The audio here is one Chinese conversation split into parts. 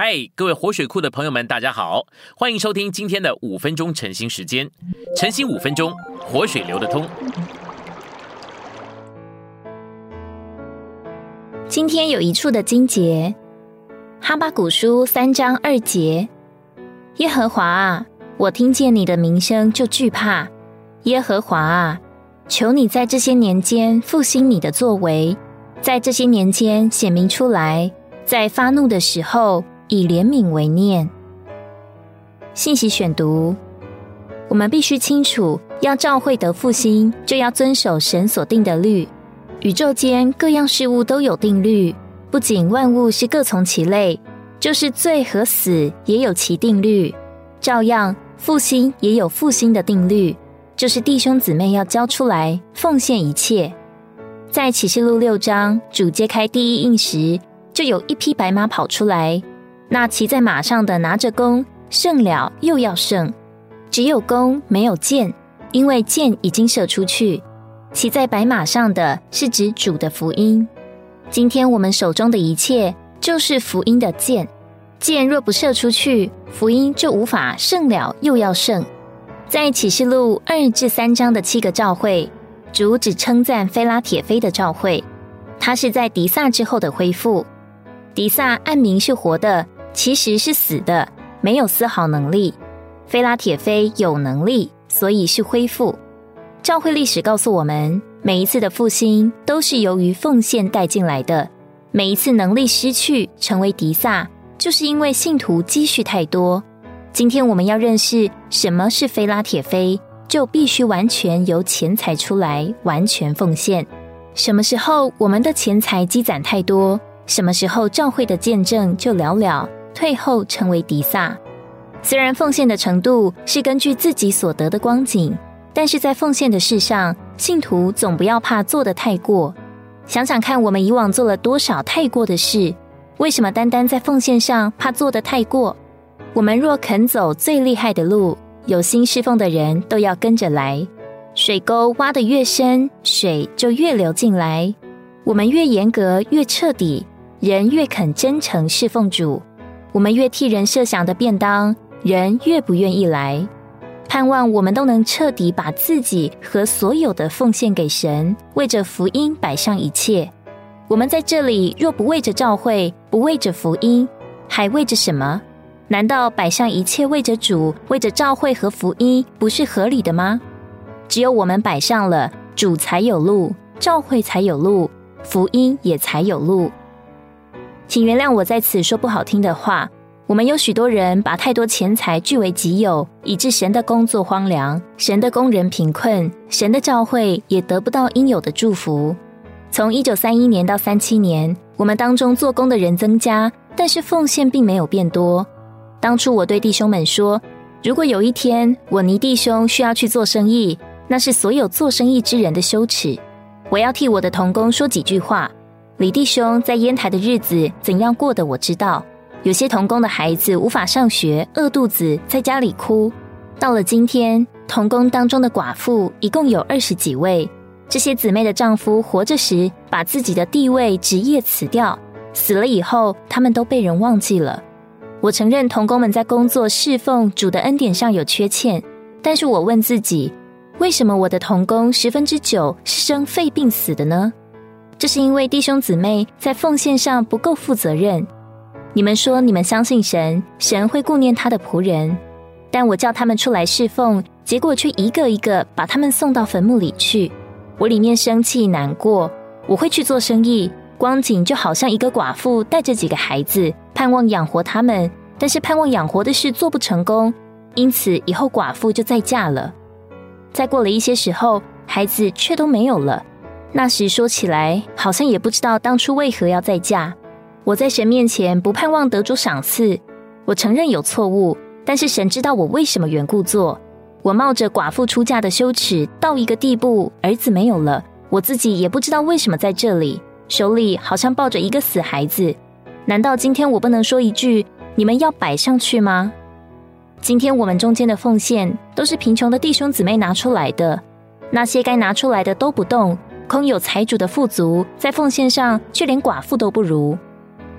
嗨，各位活水库的朋友们，大家好，欢迎收听今天的五分钟晨兴时间。晨兴五分钟，活水流得通。今天有一处的经节，哈巴古书三章二节：耶和华啊，我听见你的名声就惧怕。耶和华啊，求你在这些年间复兴你的作为，在这些年间显明出来，在发怒的时候。以怜悯为念。信息选读：我们必须清楚，要照会得复兴，就要遵守神所定的律。宇宙间各样事物都有定律，不仅万物是各从其类，就是罪和死也有其定律。照样，复兴也有复兴的定律，就是弟兄姊妹要交出来奉献一切。在启示录六章，主揭开第一印时，就有一匹白马跑出来。那骑在马上的拿着弓，胜了又要胜，只有弓没有箭，因为箭已经射出去。骑在白马上的是指主的福音。今天我们手中的一切就是福音的箭，箭若不射出去，福音就无法胜了又要胜。在启示录二至三章的七个召会，主只称赞菲拉铁菲的召会，他是在迪萨之后的恢复。迪萨暗名是活的。其实是死的，没有丝毫能力。菲拉铁菲有能力，所以是恢复。教会历史告诉我们，每一次的复兴都是由于奉献带进来的。每一次能力失去，成为迪萨，就是因为信徒积蓄太多。今天我们要认识什么是菲拉铁菲，就必须完全由钱财出来，完全奉献。什么时候我们的钱财积攒太多，什么时候教会的见证就寥寥。退后成为迪萨，虽然奉献的程度是根据自己所得的光景，但是在奉献的事上，信徒总不要怕做的太过。想想看，我们以往做了多少太过的事？为什么单单在奉献上怕做的太过？我们若肯走最厉害的路，有心侍奉的人都要跟着来。水沟挖得越深，水就越流进来。我们越严格越彻底，人越肯真诚侍奉主。我们越替人设想的便当，人越不愿意来。盼望我们都能彻底把自己和所有的奉献给神，为着福音摆上一切。我们在这里若不为着教会，不为着福音，还为着什么？难道摆上一切为着主，为着教会和福音，不是合理的吗？只有我们摆上了，主才有路，教会才有路，福音也才有路。请原谅我在此说不好听的话。我们有许多人把太多钱财据为己有，以致神的工作荒凉，神的工人贫困，神的教会也得不到应有的祝福。从一九三一年到三七年，我们当中做工的人增加，但是奉献并没有变多。当初我对弟兄们说，如果有一天我尼弟兄需要去做生意，那是所有做生意之人的羞耻。我要替我的童工说几句话。李弟兄在烟台的日子怎样过的，我知道。有些童工的孩子无法上学，饿肚子，在家里哭。到了今天，童工当中的寡妇一共有二十几位。这些姊妹的丈夫活着时把自己的地位、职业辞掉，死了以后，他们都被人忘记了。我承认童工们在工作侍奉主的恩典上有缺欠，但是我问自己，为什么我的童工十分之九是生肺病死的呢？这是因为弟兄姊妹在奉献上不够负责任。你们说你们相信神，神会顾念他的仆人，但我叫他们出来侍奉，结果却一个一个把他们送到坟墓里去。我里面生气难过。我会去做生意，光景就好像一个寡妇带着几个孩子，盼望养活他们，但是盼望养活的事做不成功，因此以后寡妇就再嫁了。再过了一些时候，孩子却都没有了。那时说起来，好像也不知道当初为何要再嫁。我在神面前不盼望得主赏赐，我承认有错误，但是神知道我为什么缘故做。我冒着寡妇出嫁的羞耻到一个地步，儿子没有了，我自己也不知道为什么在这里，手里好像抱着一个死孩子。难道今天我不能说一句：你们要摆上去吗？今天我们中间的奉献都是贫穷的弟兄姊妹拿出来的，那些该拿出来的都不动。空有财主的富足，在奉献上却连寡妇都不如。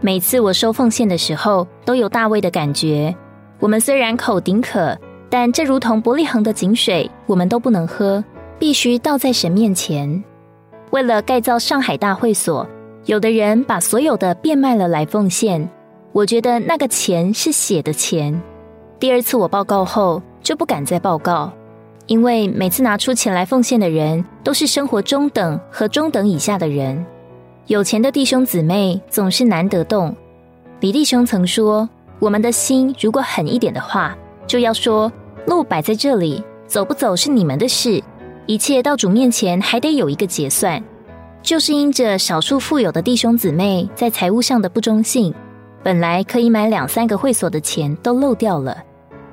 每次我收奉献的时候，都有大卫的感觉。我们虽然口顶渴，但这如同伯利恒的井水，我们都不能喝，必须倒在神面前。为了盖造上海大会所，有的人把所有的变卖了来奉献。我觉得那个钱是血的钱。第二次我报告后，就不敢再报告，因为每次拿出钱来奉献的人，都是生活中等和中等以下的人。有钱的弟兄姊妹总是难得动。李弟兄曾说：“我们的心如果狠一点的话，就要说路摆在这里，走不走是你们的事。”一切到主面前还得有一个结算，就是因着少数富有的弟兄姊妹在财务上的不忠信，本来可以买两三个会所的钱都漏掉了。